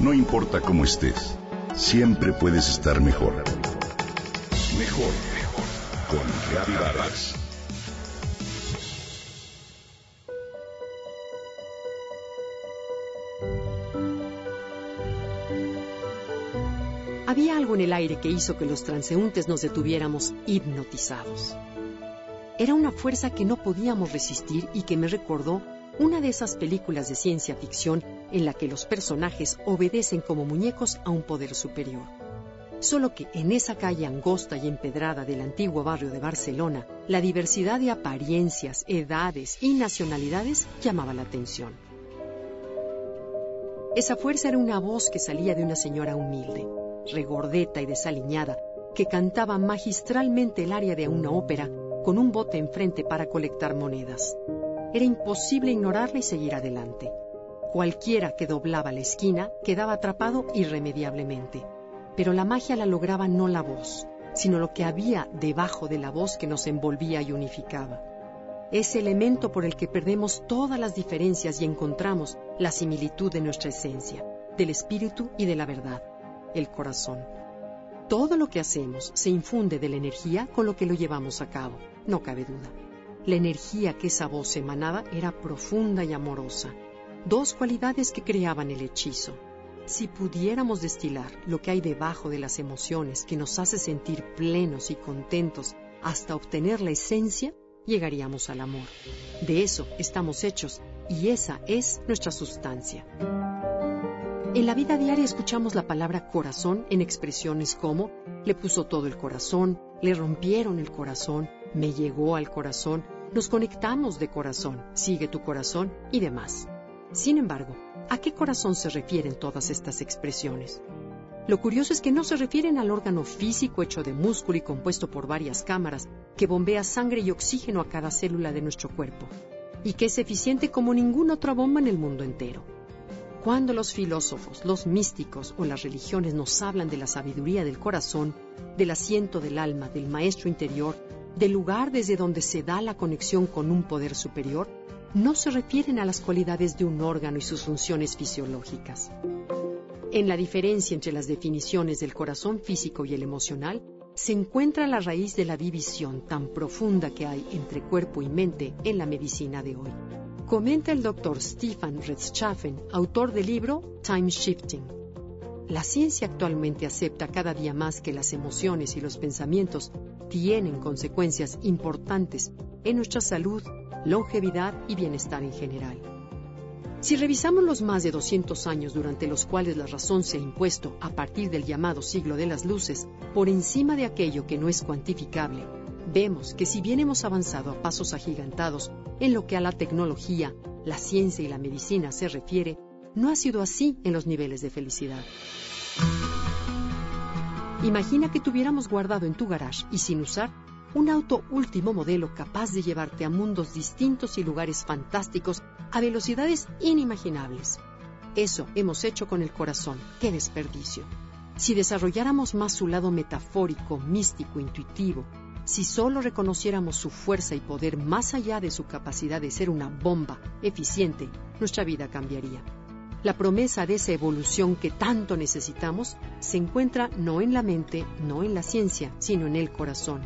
No importa cómo estés, siempre puedes estar mejor. Mejor, mejor. Con Reavivadas. Había algo en el aire que hizo que los transeúntes nos detuviéramos hipnotizados. Era una fuerza que no podíamos resistir y que me recordó una de esas películas de ciencia ficción en la que los personajes obedecen como muñecos a un poder superior. Solo que en esa calle angosta y empedrada del antiguo barrio de Barcelona, la diversidad de apariencias, edades y nacionalidades llamaba la atención. Esa fuerza era una voz que salía de una señora humilde, regordeta y desaliñada, que cantaba magistralmente el aria de una ópera con un bote enfrente para colectar monedas. Era imposible ignorarla y seguir adelante. Cualquiera que doblaba la esquina quedaba atrapado irremediablemente. Pero la magia la lograba no la voz, sino lo que había debajo de la voz que nos envolvía y unificaba. Ese elemento por el que perdemos todas las diferencias y encontramos la similitud de nuestra esencia, del espíritu y de la verdad, el corazón. Todo lo que hacemos se infunde de la energía con lo que lo llevamos a cabo, no cabe duda. La energía que esa voz emanaba era profunda y amorosa, dos cualidades que creaban el hechizo. Si pudiéramos destilar lo que hay debajo de las emociones que nos hace sentir plenos y contentos hasta obtener la esencia, llegaríamos al amor. De eso estamos hechos y esa es nuestra sustancia. En la vida diaria escuchamos la palabra corazón en expresiones como le puso todo el corazón, le rompieron el corazón, me llegó al corazón, nos conectamos de corazón, sigue tu corazón y demás. Sin embargo, ¿a qué corazón se refieren todas estas expresiones? Lo curioso es que no se refieren al órgano físico hecho de músculo y compuesto por varias cámaras que bombea sangre y oxígeno a cada célula de nuestro cuerpo, y que es eficiente como ninguna otra bomba en el mundo entero. Cuando los filósofos, los místicos o las religiones nos hablan de la sabiduría del corazón, del asiento del alma, del maestro interior, del lugar desde donde se da la conexión con un poder superior, no se refieren a las cualidades de un órgano y sus funciones fisiológicas. En la diferencia entre las definiciones del corazón físico y el emocional, se encuentra la raíz de la división tan profunda que hay entre cuerpo y mente en la medicina de hoy. Comenta el doctor Stefan Rechtschaffen, autor del libro Time Shifting. La ciencia actualmente acepta cada día más que las emociones y los pensamientos tienen consecuencias importantes en nuestra salud, longevidad y bienestar en general. Si revisamos los más de 200 años durante los cuales la razón se ha impuesto a partir del llamado siglo de las luces por encima de aquello que no es cuantificable, vemos que si bien hemos avanzado a pasos agigantados en lo que a la tecnología, la ciencia y la medicina se refiere, no ha sido así en los niveles de felicidad. Imagina que tuviéramos guardado en tu garage y sin usar un auto último modelo capaz de llevarte a mundos distintos y lugares fantásticos a velocidades inimaginables. Eso hemos hecho con el corazón. ¡Qué desperdicio! Si desarrolláramos más su lado metafórico, místico, intuitivo, si solo reconociéramos su fuerza y poder más allá de su capacidad de ser una bomba eficiente, nuestra vida cambiaría. La promesa de esa evolución que tanto necesitamos se encuentra no en la mente, no en la ciencia, sino en el corazón.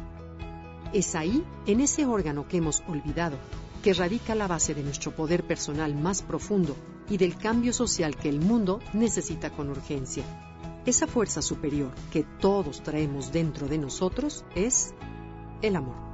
Es ahí, en ese órgano que hemos olvidado, que radica la base de nuestro poder personal más profundo y del cambio social que el mundo necesita con urgencia. Esa fuerza superior que todos traemos dentro de nosotros es el amor.